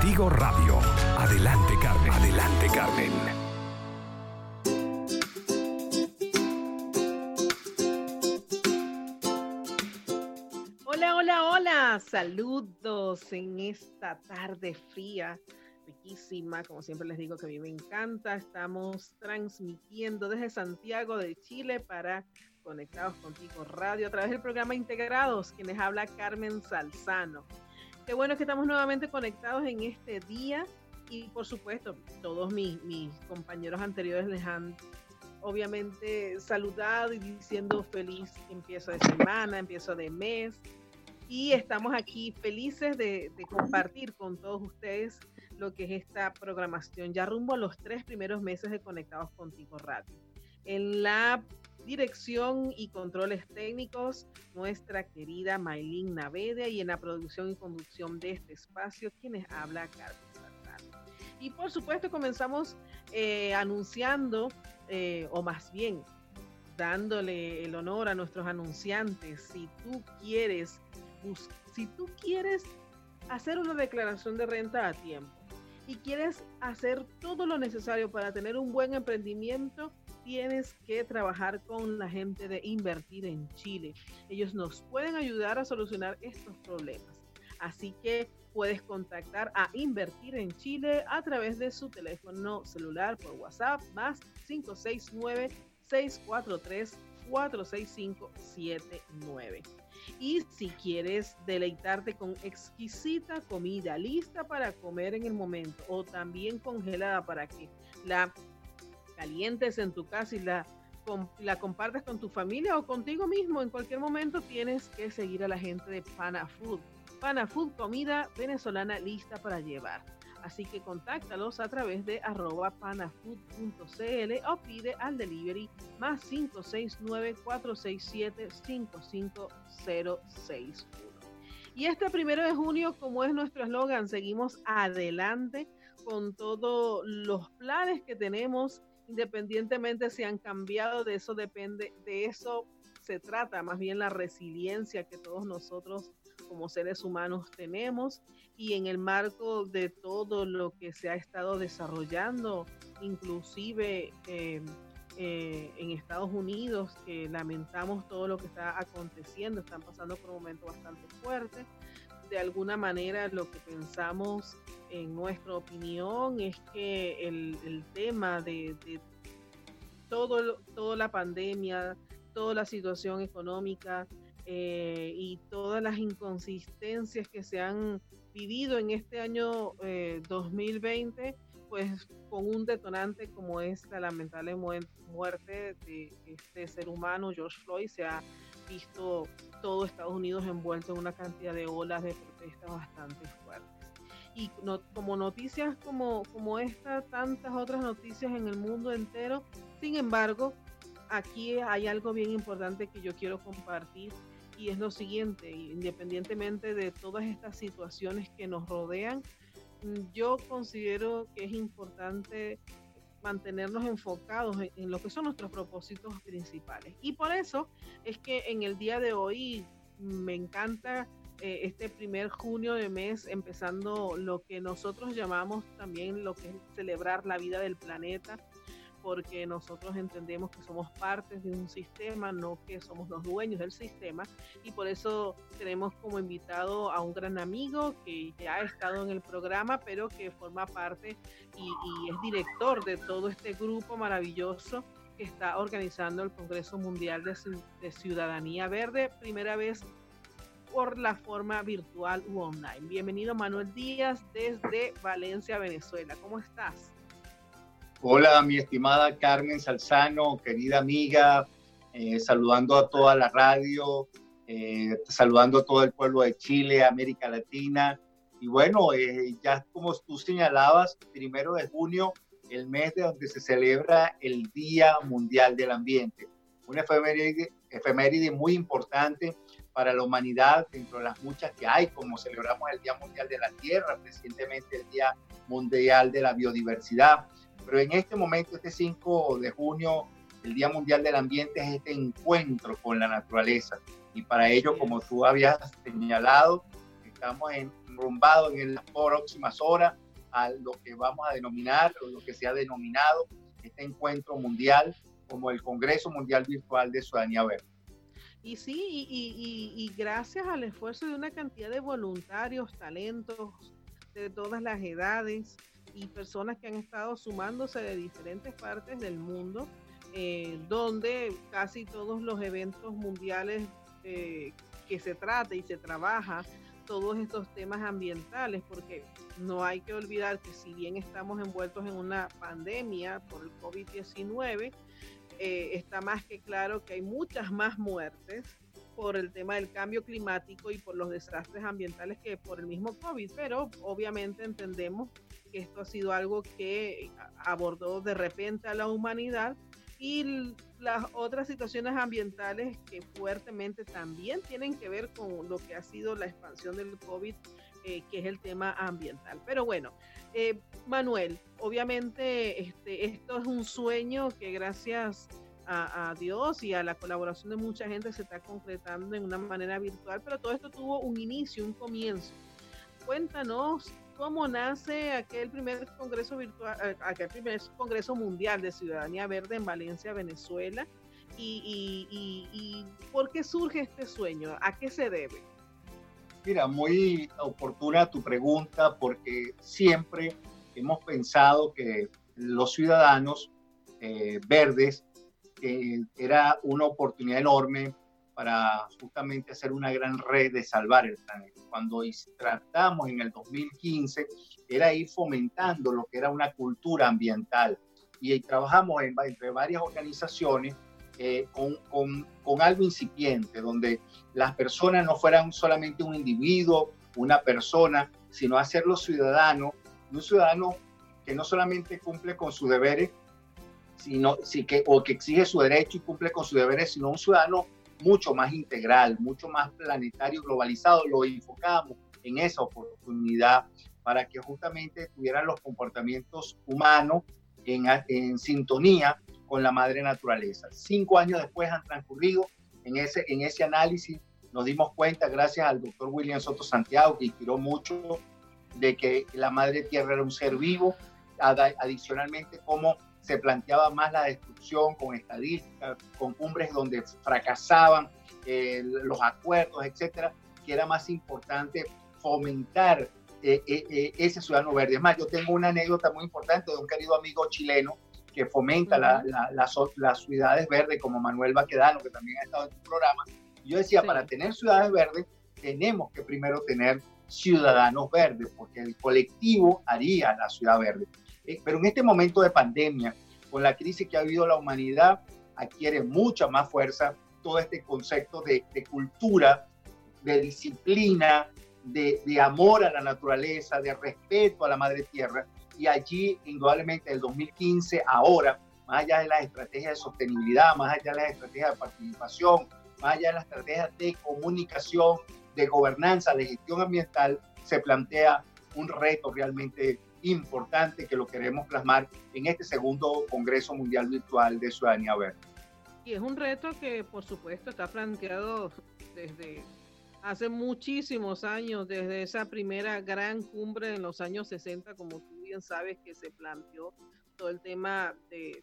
Contigo Radio. Adelante Carmen, adelante Carmen. Hola, hola, hola. Saludos en esta tarde fría, riquísima. Como siempre les digo que a mí me encanta. Estamos transmitiendo desde Santiago de Chile para Conectados Contigo Radio a través del programa Integrados, quienes habla Carmen Salzano. Qué bueno que estamos nuevamente conectados en este día y por supuesto todos mis, mis compañeros anteriores les han obviamente saludado y diciendo feliz empiezo de semana, empiezo de mes. Y estamos aquí felices de, de, compartir con todos ustedes lo que es esta programación ya rumbo a los tres primeros meses de Conectados Contigo Radio. En la dirección y controles técnicos, nuestra querida Maylin Navedia y en la producción y conducción de este espacio, quienes habla Carmen Santana. Y por supuesto comenzamos eh, anunciando, eh, o más bien dándole el honor a nuestros anunciantes. Si tú quieres, si tú quieres hacer una declaración de renta a tiempo y quieres hacer todo lo necesario para tener un buen emprendimiento, tienes que trabajar con la gente de Invertir en Chile. Ellos nos pueden ayudar a solucionar estos problemas. Así que puedes contactar a Invertir en Chile a través de su teléfono celular por WhatsApp más 569 643 46579. Y si quieres deleitarte con exquisita comida lista para comer en el momento o también congelada para que la calientes en tu casa y la, compartes con tu familia o contigo mismo, en cualquier momento tienes que seguir a la gente de Pana Food. Pana Food, comida venezolana lista para llevar. Así que contáctalos a través de arroba panafood.cl o pide al delivery más 569-467-5506. Y este primero de junio, como es nuestro eslogan, seguimos adelante con todos los planes que tenemos independientemente si han cambiado, de eso depende, de eso se trata, más bien la resiliencia que todos nosotros como seres humanos tenemos y en el marco de todo lo que se ha estado desarrollando, inclusive eh, eh, en Estados Unidos, que lamentamos todo lo que está aconteciendo, están pasando por un momento bastante fuerte. De alguna manera lo que pensamos en nuestra opinión es que el, tema de, todo, toda la pandemia, toda la situación económica eh, y todas las inconsistencias que se han vivido en este año eh, 2020, pues con un detonante como es la lamentable muerte de este ser humano, George Floyd, se ha visto todo Estados Unidos envuelto en una cantidad de olas de protestas bastante fuertes y no, como noticias como, como esta, tantas otras noticias en el mundo entero. Sin embargo, aquí hay algo bien importante que yo quiero compartir y es lo siguiente, independientemente de todas estas situaciones que nos rodean, yo considero que es importante mantenernos enfocados en, lo que son nuestros propósitos principales. Y por eso es que en el día de hoy me encanta eh, este primer junio de mes, empezando lo que nosotros llamamos también lo que es celebrar la vida del planeta, porque nosotros entendemos que somos partes de un sistema, no que somos los dueños del sistema, y por eso tenemos como invitado a un gran amigo que ya ha estado en el programa, pero que forma parte y, y es director de todo este grupo maravilloso que está organizando el Congreso Mundial de, de Ciudadanía Verde, primera vez por la forma virtual u online. Bienvenido Manuel Díaz desde Valencia, Venezuela. ¿Cómo estás? Hola, mi estimada Carmen Salzano, querida amiga, eh, saludando a toda la radio, eh, saludando a todo el pueblo de Chile, América Latina Y bueno, eh, ya como tú señalabas, primero de junio, el mes de donde se celebra el Día Mundial del Ambiente. Una efeméride, efeméride muy importante para la humanidad, dentro de las muchas que hay, como celebramos el Día Mundial de la Tierra, recientemente el Día Mundial de la Biodiversidad. Pero en este momento, este 5 de junio, el Día Mundial del Ambiente es este encuentro con la naturaleza. Y para ello, como tú habías señalado, estamos enrumbados en las próximas horas a lo que vamos a denominar, o lo que se ha denominado este encuentro mundial como el Congreso Mundial Virtual de Ciudadanía Verde. Y sí, y, y, gracias al esfuerzo de una cantidad de voluntarios, talentos de todas las edades y personas que han estado sumándose de diferentes partes del mundo, eh, donde casi todos los eventos mundiales eh, que se trata y se trabaja todos estos temas ambientales, porque no hay que olvidar que si bien estamos envueltos en una pandemia por el COVID-19, eh, está más que claro que hay muchas más muertes por el tema del cambio climático y por los desastres ambientales que por el mismo COVID, pero obviamente entendemos que esto ha sido algo que abordó de repente a la humanidad y las otras situaciones ambientales que fuertemente también tienen que ver con lo que ha sido la expansión del COVID, eh, que es el tema ambiental. Pero bueno, eh, Manuel, obviamente este, esto es un sueño que gracias a, a, Dios y a la colaboración de mucha gente se está concretando en una manera virtual, pero todo esto tuvo un inicio, un comienzo. Cuéntanos cómo nace aquel primer congreso virtual, eh, aquel primer congreso mundial de ciudadanía verde en Valencia, Venezuela, y, por qué surge este sueño, a qué se debe. Mira, muy oportuna tu pregunta porque siempre hemos pensado que los ciudadanos eh, verdes eh, era una oportunidad enorme para justamente hacer una gran red de salvar el planeta. Cuando tratamos en el 2015, era ir fomentando lo que era una cultura ambiental y trabajamos en, entre varias organizaciones eh, con, con, con, algo incipiente, donde las personas no fueran solamente un individuo, una persona, sino hacerlo ciudadano, un ciudadano que no solamente cumple con sus deberes, sino, sí que, o que exige su derecho y cumple con sus deberes, sino un ciudadano mucho más integral, mucho más planetario, globalizado, lo enfocamos en esa oportunidad para que justamente tuvieran los comportamientos humanos en, en sintonía con la madre naturaleza. Cinco años después han transcurrido en ese, en ese análisis, nos dimos cuenta, gracias al doctor William Soto Santiago, que inspiró mucho de que la madre tierra era un ser vivo, adicionalmente como se planteaba más la destrucción con estadísticas, con cumbres donde fracasaban eh, los acuerdos, etcétera, que era más importante fomentar eh, eh, ese ciudadano verde. Es más, yo tengo una anécdota muy importante de un querido amigo chileno que fomenta las ciudades verdes, como Manuel Baquedano, que también ha estado en tu programa. Yo decía, para tener ciudades verdes, tenemos que primero tener ciudadanos verdes, porque el colectivo haría la ciudad verde. Eh, pero en este momento de pandemia, con la crisis que ha vivido la humanidad, adquiere mucha más fuerza todo este concepto de, cultura, de disciplina, de, amor a la naturaleza, de respeto a la madre tierra. Y allí, indudablemente, el 2015, ahora, más allá de las estrategias de sostenibilidad, más allá de las estrategias de participación, más allá de las estrategias de comunicación, de gobernanza, de gestión ambiental, se plantea un reto realmente importante que lo queremos plasmar en este segundo Congreso Mundial Virtual de Ciudadanía Verde. Y es un reto que, por supuesto, está planteado desde hace muchísimos años, desde esa primera gran cumbre en los años 60, como tú bien sabes, que se planteó todo el tema de,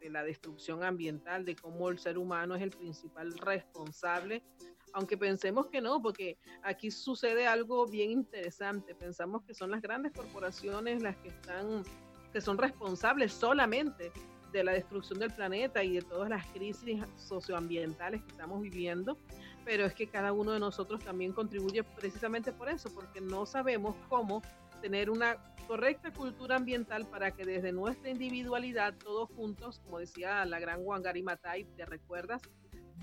de la destrucción ambiental, de cómo el ser humano es el principal responsable aunque pensemos que no, porque aquí sucede algo bien interesante. Pensamos que son las grandes corporaciones las que están, que son responsables solamente de la destrucción del planeta y de todas las crisis socioambientales que estamos viviendo, pero es que cada uno de nosotros también contribuye precisamente por eso, porque no sabemos cómo tener una correcta cultura ambiental para que desde nuestra individualidad, todos juntos, como decía la gran Wangari Matai, ¿te recuerdas?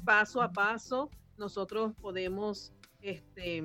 Paso a paso, nosotros podemos este,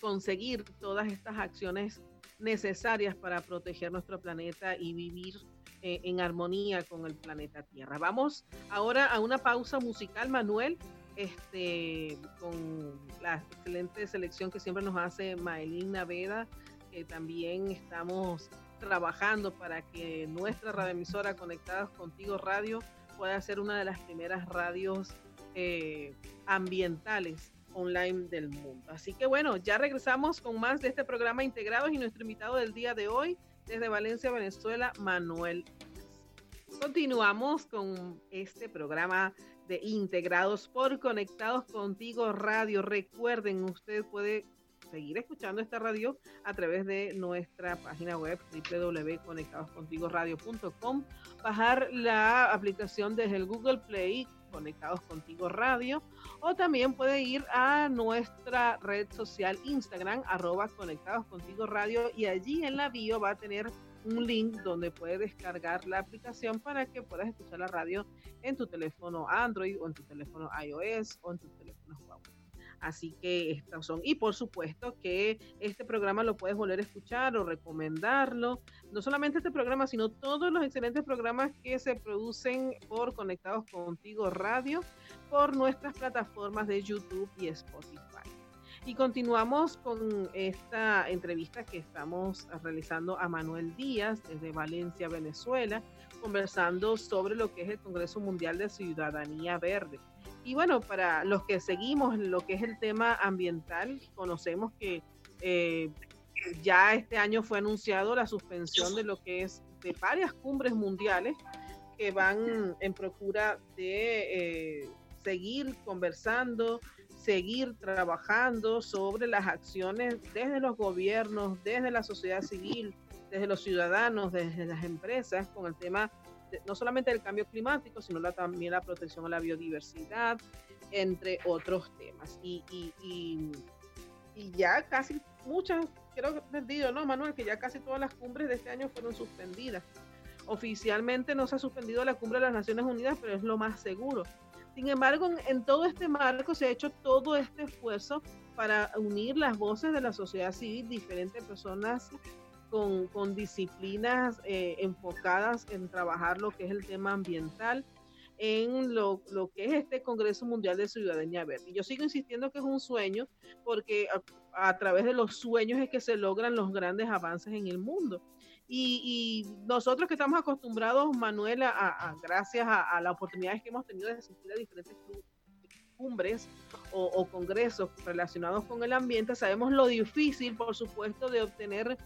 conseguir todas estas acciones necesarias para proteger nuestro planeta y vivir eh, en armonía con el planeta Tierra. Vamos ahora a una pausa musical, Manuel, este, con la excelente selección que siempre nos hace Maelín Naveda, que también estamos trabajando para que nuestra radioemisora Conectadas Contigo Radio pueda ser una de las primeras radios eh, ambientales online del mundo. Así que bueno, ya regresamos con más de este programa Integrados y nuestro invitado del día de hoy desde Valencia, Venezuela, Manuel. Continuamos con este programa de Integrados por Conectados Contigo Radio. Recuerden, usted puede seguir escuchando esta radio a través de nuestra página web www.conectadoscontigoradio.com, bajar la aplicación desde el Google Play Conectados Contigo Radio o también puede ir a nuestra red social Instagram arroba Conectados Contigo Radio y allí en la bio va a tener un link donde puedes descargar la aplicación para que puedas escuchar la radio en tu teléfono Android o en tu teléfono iOS o en tu teléfono. Así que estas son, y por supuesto que este programa lo puedes volver a escuchar o recomendarlo. No solamente este programa, sino todos los excelentes programas que se producen por Conectados Contigo Radio por nuestras plataformas de YouTube y Spotify. Y continuamos con esta entrevista que estamos realizando a Manuel Díaz desde Valencia, Venezuela, conversando sobre lo que es el Congreso Mundial de Ciudadanía Verde. Y bueno, para los que seguimos lo que es el tema ambiental, conocemos que eh, ya este año fue anunciado la suspensión de lo que es de varias cumbres mundiales que van en procura de eh, seguir conversando, seguir trabajando sobre las acciones desde los gobiernos, desde la sociedad civil, desde los ciudadanos, desde las empresas, con el tema no solamente del cambio climático, sino también la protección a la biodiversidad, entre otros temas. Y, ya casi muchas, creo que perdido, ¿no, Manuel? Que ya casi todas las cumbres de este año fueron suspendidas. Oficialmente no se ha suspendido la cumbre de las Naciones Unidas, pero es lo más seguro. Sin embargo, en todo este marco se ha hecho todo este esfuerzo para unir las voces de la sociedad civil, diferentes personas con, con disciplinas eh, enfocadas en trabajar lo que es el tema ambiental en lo, lo, que es este Congreso Mundial de Ciudadanía Verde. Yo sigo insistiendo que es un sueño porque a, través de los sueños es que se logran los grandes avances en el mundo. Y, y nosotros que estamos acostumbrados, Manuel, a, gracias a, las oportunidades que hemos tenido de asistir a diferentes cumbres o, o, congresos relacionados con el ambiente, sabemos lo difícil, por supuesto, de obtener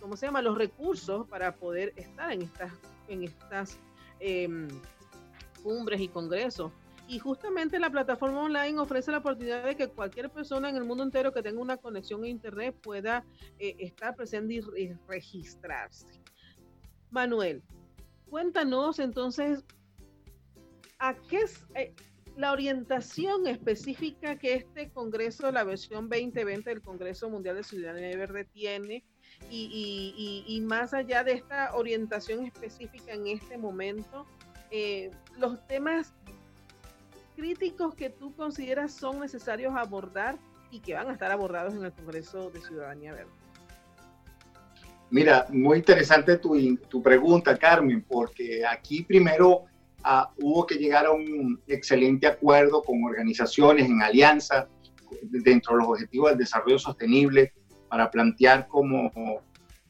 ¿cómo se llama? los recursos para poder estar en estas, en estas em, cumbres y congresos. Y justamente la plataforma online ofrece la oportunidad de que cualquier persona en el mundo entero que tenga una conexión a Internet pueda eh, estar presente y, registrarse. Manuel, cuéntanos entonces, ¿a qué eh, la orientación específica que este Congreso, la versión 2020 del Congreso Mundial de Ciudadanía Verde tiene y, más allá de esta orientación específica en este momento, eh, los temas críticos que tú consideras son necesarios abordar y que van a estar abordados en el Congreso de Ciudadanía Verde. Mira, muy interesante tu, tu pregunta, Carmen, porque aquí primero Ah, hubo que llegar a un excelente acuerdo con organizaciones en alianza dentro de los objetivos del desarrollo sostenible para plantear como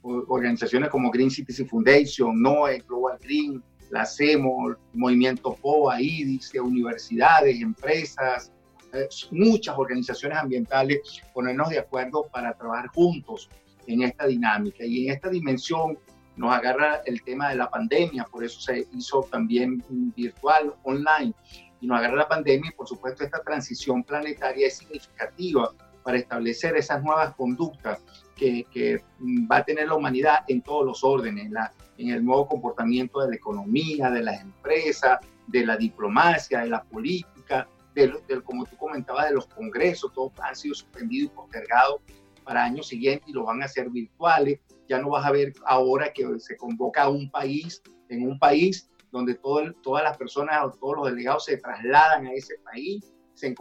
organizaciones como Green Cities Foundation, NOE, Global Green, la CEMO, Movimiento POA, IDIS, universidades, empresas, eh, muchas organizaciones ambientales, ponernos de acuerdo para trabajar juntos en esta dinámica. Y en esta dimensión nos agarra el tema de la pandemia, por eso se hizo también virtual, online, y nos agarra la pandemia y por supuesto esta transición planetaria es significativa para establecer esas nuevas conductas que, que va a tener la humanidad en todos los órdenes, en el nuevo comportamiento de la economía, de las empresas, de la diplomacia, de la política, de, como tú comentabas, de los congresos, todos han sido suspendidos y postergados para años siguientes y los van a hacer virtuales ya no vas a ver ahora que se convoca a un país, en un país donde todas las personas o todos los delegados se trasladan a ese país, se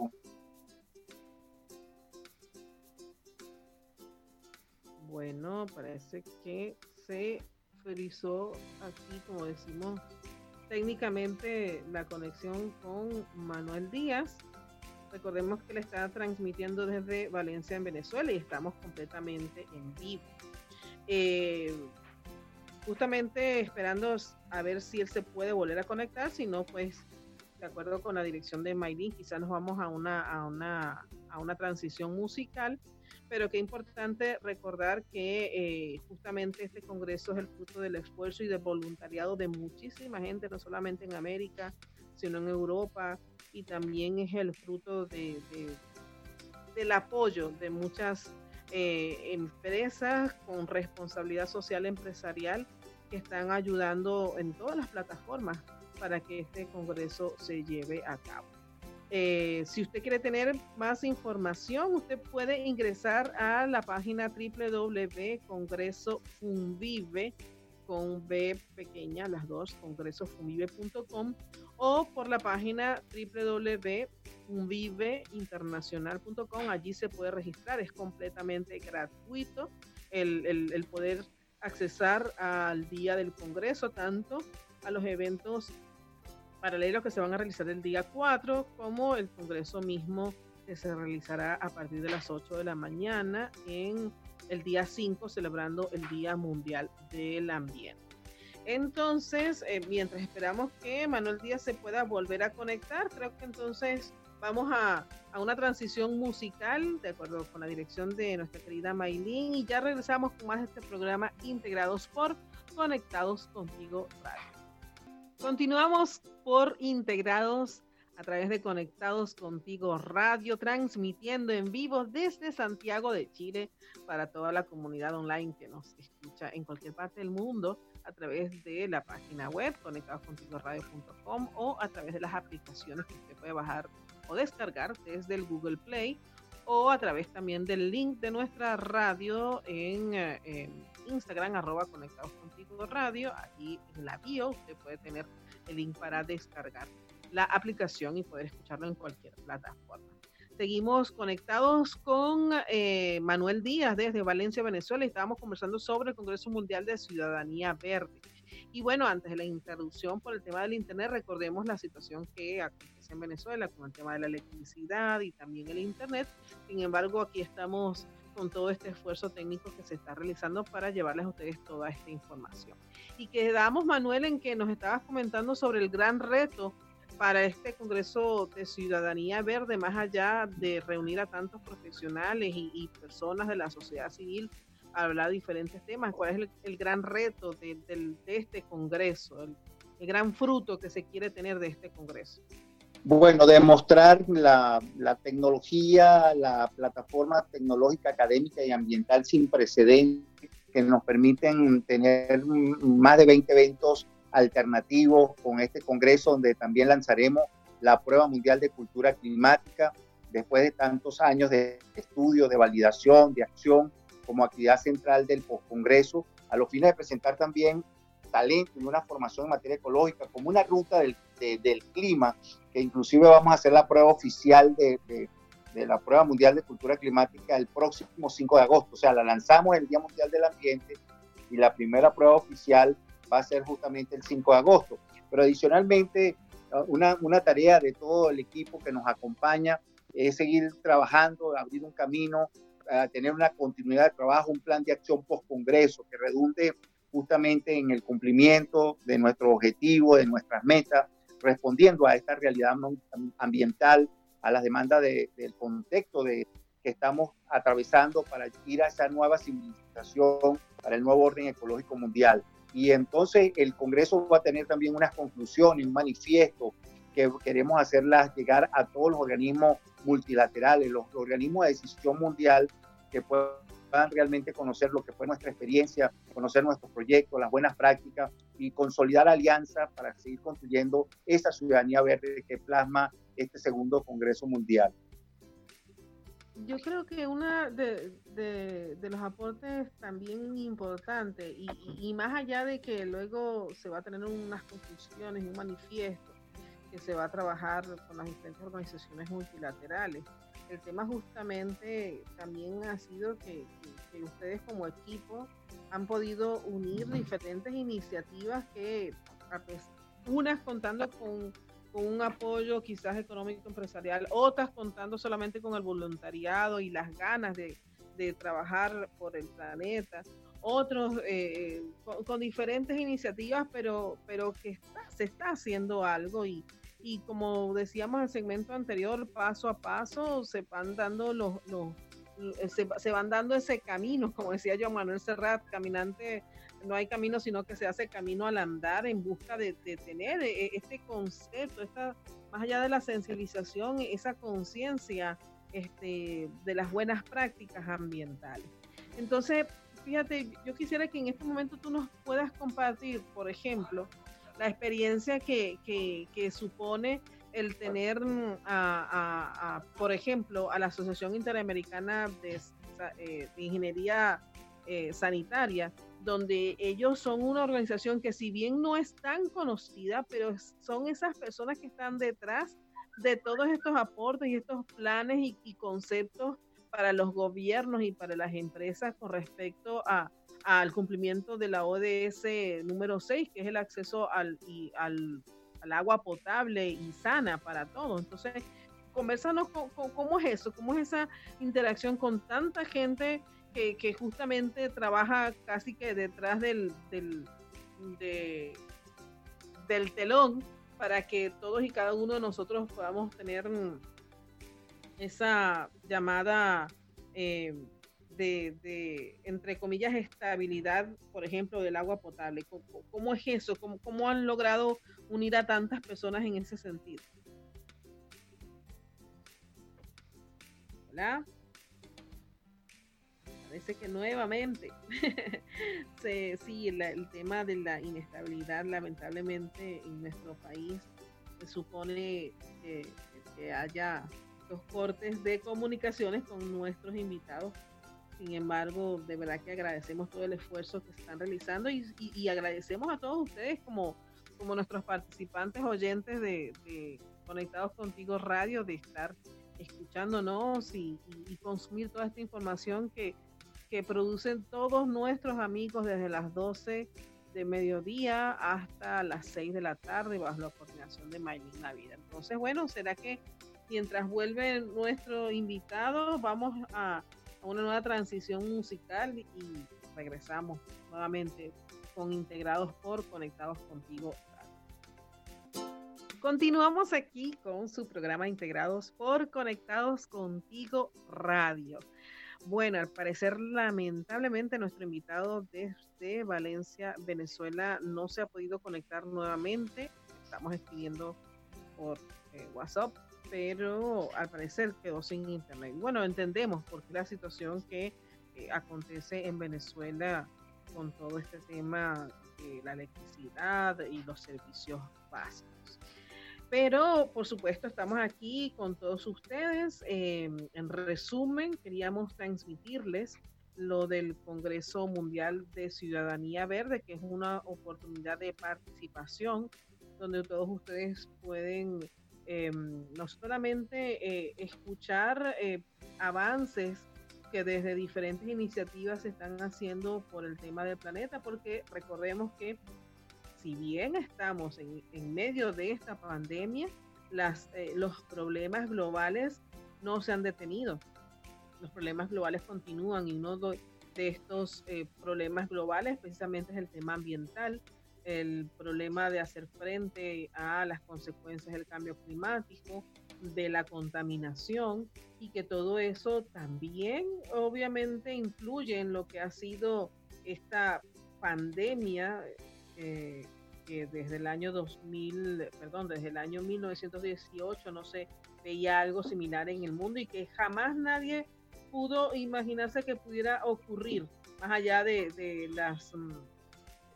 Bueno, parece que se frizó aquí, como decimos técnicamente, la conexión con Manuel Díaz. Recordemos que le está transmitiendo desde Valencia, en Venezuela, y estamos completamente en vivo. Eh, justamente esperando a ver si él se puede volver a conectar, si no, pues de acuerdo con la dirección de Maylin, quizás nos vamos a una, a una, a una transición musical pero qué importante recordar que eh, justamente este Congreso es el fruto del esfuerzo y del voluntariado de muchísima gente, no solamente en América, sino en Europa, y también es el fruto de, del apoyo de muchas eh, empresas con responsabilidad social empresarial que están ayudando en todas las plataformas para que este Congreso se lleve a cabo. Eh, si usted quiere tener más información, usted puede ingresar a la página www.congresofunvive con B pequeña, las dos, congresofunvive.com o por la página www.funviveinternacional.com. Allí se puede registrar, es completamente gratuito el, el poder accesar al día del Congreso, tanto a los eventos paralelos que se van a realizar el día 4, como el Congreso mismo que se realizará a partir de las 8 de la mañana en el día 5, celebrando el Día Mundial del Ambiente. Entonces, eh, mientras esperamos que Manuel Díaz se pueda volver a conectar, creo que entonces vamos a, a, una transición musical, de acuerdo con la dirección de nuestra querida Maylin, y ya regresamos con más de este programa Integrados por Conectados Contigo Radio. Continuamos por integrados a través de Conectados Contigo Radio, transmitiendo en vivo desde Santiago de Chile para toda la comunidad online que nos escucha en cualquier parte del mundo a través de la página web conectadoscontigoradio.com o a través de las aplicaciones que usted puede bajar o descargar desde el Google Play o a través también del link de nuestra radio en, eh, Instagram, arroba Conectados Contigo Radio. Aquí en la bio usted puede tener el link para descargar la aplicación y poder escucharlo en cualquier plataforma. Seguimos conectados con eh, Manuel Díaz desde Valencia, Venezuela. Estábamos conversando sobre el Congreso Mundial de Ciudadanía Verde. Y bueno, antes de la interrupción por el tema del Internet, recordemos la situación que acontece en Venezuela con el tema de la electricidad y también el Internet. Sin embargo, aquí estamos con todo este esfuerzo técnico que se está realizando para llevarles a ustedes toda esta información. Y quedamos, Manuel, en que nos estabas comentando sobre el gran reto para este Congreso de Ciudadanía Verde, más allá de reunir a tantos profesionales y, personas de la sociedad civil a hablar de diferentes temas, cuál es el, gran reto de, este Congreso, el gran fruto que se quiere tener de este Congreso. Bueno, demostrar la, tecnología, la plataforma tecnológica, académica y ambiental sin precedentes que nos permiten tener más de 20 eventos alternativos con este congreso donde también lanzaremos la prueba mundial de cultura climática después de tantos años de estudio, de validación, de acción como actividad central del postcongreso, a los fines de presentar también talento y una formación en materia ecológica como una ruta del, del clima, que inclusive vamos a hacer la prueba oficial de, de, la prueba mundial de cultura climática el próximo 5 de agosto. O sea, la lanzamos el Día Mundial del Ambiente y la primera prueba oficial va a ser justamente el 5 de agosto. Pero adicionalmente, una, una tarea de todo el equipo que nos acompaña es seguir trabajando, abrir un camino, a tener una continuidad de trabajo, un plan de acción post-congreso que redunde justamente en el cumplimiento de nuestro objetivo, de nuestras metas, respondiendo a esta realidad ambiental, a las demandas del contexto de, que estamos atravesando para ir a esa nueva civilización, para el nuevo orden ecológico mundial. Y entonces el Congreso va a tener también unas conclusiones, un manifiesto que queremos hacerlas llegar a todos los organismos multilaterales, los organismos de decisión mundial que puedan realmente conocer lo que fue nuestra experiencia, conocer nuestros proyectos, las buenas prácticas y consolidar alianzas para seguir construyendo esa ciudadanía verde que plasma este segundo Congreso Mundial. Yo creo que uno de, de, los aportes también importante y, y, más allá de que luego se va a tener unas conclusiones y un manifiesto que se va a trabajar con las diferentes organizaciones multilaterales, el tema justamente también ha sido que, ustedes como equipo han podido unir diferentes iniciativas que, unas contando con, un apoyo quizás económico empresarial, otras contando solamente con el voluntariado y las ganas de, trabajar por el planeta, otros eh, con, diferentes iniciativas, pero, pero que se está haciendo algo y, y como decíamos en el segmento anterior, paso a paso se van dando los, eh, se, van dando ese camino, como decía yo Manuel Serrat, caminante, no hay camino sino que se hace camino al andar en busca de, tener eh, este concepto, esta, más allá de la sensibilización, esa conciencia este, de las buenas prácticas ambientales. Entonces, fíjate, yo quisiera que en este momento tú nos puedas compartir, por ejemplo, la experiencia que, que, supone el tener, mm, a, por ejemplo, a la Asociación Interamericana de, eh, Ingeniería eh, Sanitaria, donde ellos son una organización que si bien no es tan conocida, pero son esas personas que están detrás de todos estos aportes y estos planes y, conceptos para los gobiernos y para las empresas con respecto a, al cumplimiento de la ODS número 6, que es el acceso al, y, al, agua potable y sana para todos. Entonces, conversanos con, cómo es eso, cómo es esa interacción con tanta gente que, justamente trabaja casi que detrás del, del, del telón para que todos y cada uno de nosotros podamos tener esa llamada eh, de, entre comillas, estabilidad, por ejemplo, del agua potable? ¿Cómo, es eso? ¿Cómo, ¿Cómo, han logrado unir a tantas personas en ese sentido? Hola. Parece que nuevamente, sí, el tema de la inestabilidad, lamentablemente, en nuestro país se supone que haya los cortes de comunicaciones con nuestros invitados. Sin embargo, de verdad que agradecemos todo el esfuerzo que se están realizando y, agradecemos a todos ustedes como, como nuestros participantes oyentes de, Conectados Contigo Radio, de estar escuchándonos y, consumir toda esta información que, que producen todos nuestros amigos desde las 12 de mediodía hasta las 6 de la tarde bajo la coordinación de Maylin Navidad. Entonces, bueno, será que mientras vuelve nuestro invitado, vamos a una nueva transición musical y regresamos nuevamente con Integrados por Conectados Contigo. Continuamos aquí con su programa Integrados por Conectados Contigo Radio. Bueno, al parecer lamentablemente nuestro invitado desde Valencia, Venezuela, no se ha podido conectar nuevamente. Estamos escribiendo por eh, WhatsApp pero al parecer quedó sin internet. Bueno, entendemos por qué la situación que eh, acontece en Venezuela con todo este tema de la electricidad y los servicios básicos. Pero, por supuesto, estamos aquí con todos ustedes. Em, en resumen, queríamos transmitirles lo del Congreso Mundial de Ciudadanía Verde, que es una oportunidad de participación donde todos ustedes pueden Em, no solamente eh, escuchar eh, avances que desde diferentes iniciativas se están haciendo por el tema del planeta, porque recordemos que si bien estamos en, medio de esta pandemia, las, eh, los problemas globales no se han detenido. Los problemas globales continúan y uno de estos problemas globales precisamente es el tema ambiental el problema de hacer frente a las consecuencias del cambio climático, de la contaminación y que todo eso también obviamente influye en lo que ha sido esta pandemia eh, que desde el año 2000, perdón, desde el año 1918 no se veía algo similar en el mundo y que jamás nadie pudo imaginarse que pudiera ocurrir más allá de, las mm,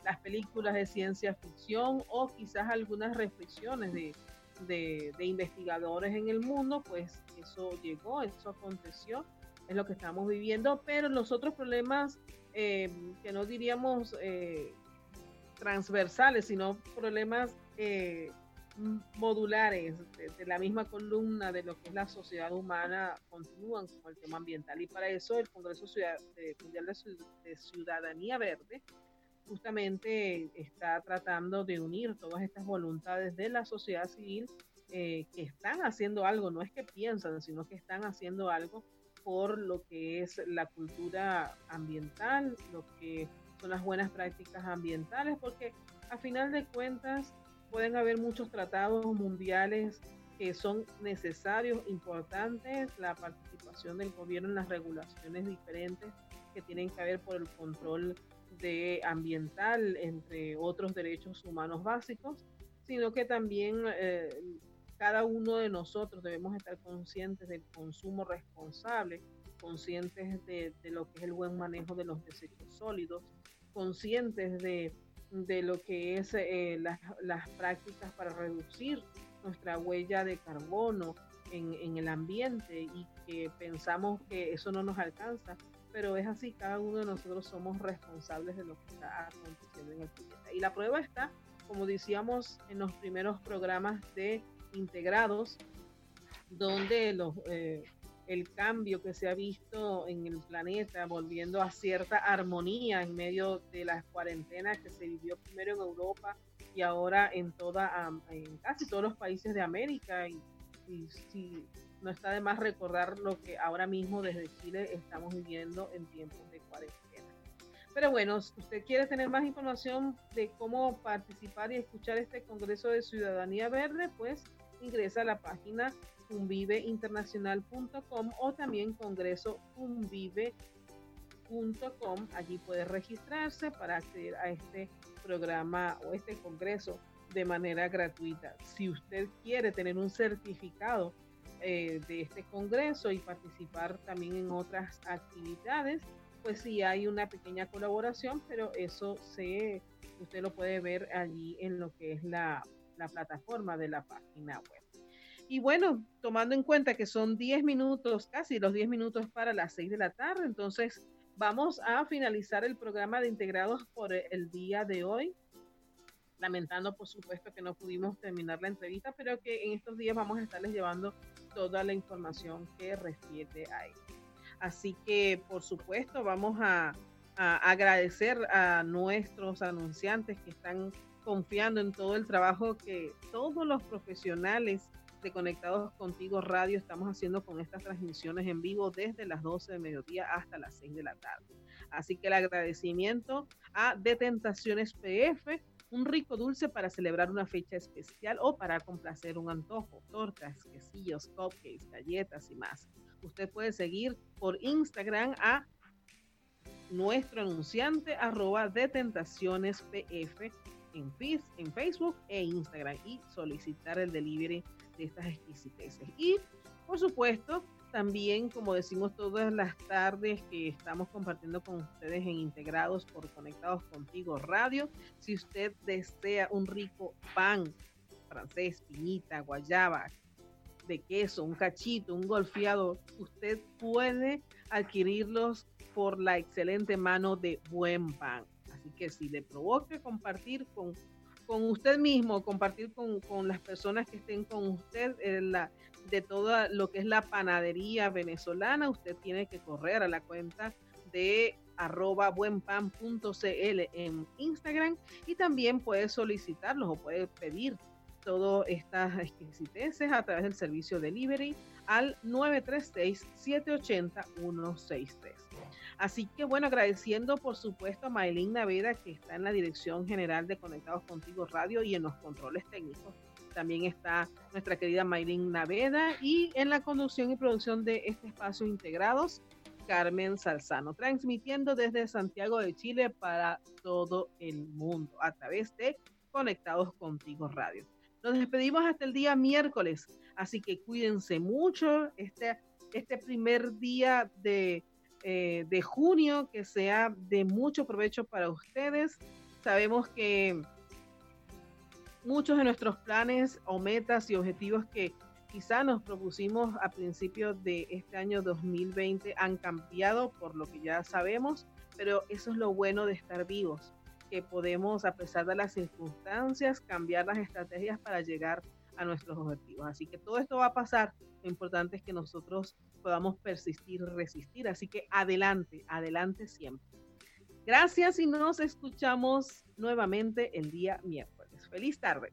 las películas de ciencia ficción o quizás algunas reflexiones de, de, investigadores en el mundo, pues eso llegó, eso aconteció, es lo que estamos viviendo, pero los otros problemas eh, que no diríamos eh, transversales, sino problemas eh, modulares de, la misma columna de lo que es la sociedad humana continúan con el tema ambiental. Y para eso el Congreso Ciudad, Mundial de, Ciudadanía Verde justamente está tratando de unir todas estas voluntades de la sociedad civil eh, que están haciendo algo, no es que piensan, sino que están haciendo algo por lo que es la cultura ambiental, lo que son las buenas prácticas ambientales, porque a final de cuentas pueden haber muchos tratados mundiales que son necesarios, importantes, la participación del gobierno en las regulaciones diferentes que tienen que ver por el control de ambiental, entre otros derechos humanos básicos, sino que también eh, cada uno de nosotros debemos estar conscientes del consumo responsable, conscientes de, lo que es el buen manejo de los desechos sólidos, conscientes de, lo que es eh, las, prácticas para reducir nuestra huella de carbono en, en, el ambiente y que pensamos que eso no nos alcanza, pero es así, cada uno de nosotros somos responsables de lo que está aconteciendo en el planeta. Y la prueba está, como decíamos en los primeros programas de integrados, donde los, eh, el cambio que se ha visto en el planeta, volviendo a cierta armonía en medio de las cuarentenas que se vivió primero en Europa y ahora en, toda, en casi todos los países de América. Y, y no está de más recordar lo que ahora mismo desde Chile estamos viviendo en tiempos de cuarentena. Pero bueno, si usted quiere tener más información de cómo participar y escuchar este Congreso de Ciudadanía Verde, pues ingresa a la página unviveinternacional.com o también congresounvive.com. Allí puede registrarse para acceder a este programa o este congreso de manera gratuita. Si usted quiere tener un certificado eh, de este congreso y participar también en otras actividades, pues sí hay una pequeña colaboración, pero eso se, usted lo puede ver allí en lo que es la la plataforma de la página web. Y bueno, tomando en cuenta que son 10 minutos, casi los 10 minutos para las 6 de la tarde, entonces vamos a finalizar el programa de integrados por el día de hoy. Lamentando, por supuesto, que no pudimos terminar la entrevista, pero que en estos días vamos a estarles llevando toda la información que refiere a él. Así que, por supuesto, vamos a, a agradecer a nuestros anunciantes que están confiando en todo el trabajo que todos los profesionales de Conectados Contigo Radio estamos haciendo con estas transmisiones en vivo desde las 12 de mediodía hasta las 6 de la tarde. Así que el agradecimiento a Detentaciones PF, un rico dulce para celebrar una fecha especial o para complacer un antojo, tortas, quesillos, cupcakes, galletas y más. Usted puede seguir por Instagram a nuestro anunciante arroba de tentaciones PF en, en Facebook e Instagram y solicitar el delivery de estas exquisiteces. Y por supuesto, también, como decimos todas las tardes que estamos compartiendo con ustedes en Integrados por Conectados Contigo Radio, si usted desea un rico pan francés, piñita, guayaba, de queso, un cachito, un golfeado, usted puede adquirirlos por la excelente mano de Buen Pan. Así que si le provoca compartir con, con usted mismo, compartir con, con, las personas que estén con usted la, de todo lo que es la panadería venezolana, usted tiene que correr a la cuenta de arroba buenpan.cl en Instagram y también puede solicitarlos o puede pedir todas estas exquisiteces a través del servicio delivery al 936-780-163. Así que bueno, agradeciendo por supuesto a Maylin Naveda que está en la Dirección General de Conectados Contigo Radio y en los controles técnicos. También está nuestra querida Maylin Naveda y en la conducción y producción de este espacio integrados, Carmen Salzano, transmitiendo desde Santiago de Chile para todo el mundo a través de Conectados Contigo Radio. Nos despedimos hasta el día miércoles, así que cuídense mucho. Este, este primer día de eh, de junio, que sea de mucho provecho para ustedes. Sabemos que muchos de nuestros planes o metas y objetivos que quizá nos propusimos a principios de este año 2020 han cambiado por lo que ya sabemos, pero eso es lo bueno de estar vivos. que podemos, a pesar de las circunstancias, cambiar las estrategias para llegar a nuestros objetivos. Así que todo esto va a pasar. Lo importante es que nosotros podamos persistir, resistir. Así que adelante, adelante siempre. Gracias y nos escuchamos nuevamente el día miércoles. Feliz tarde.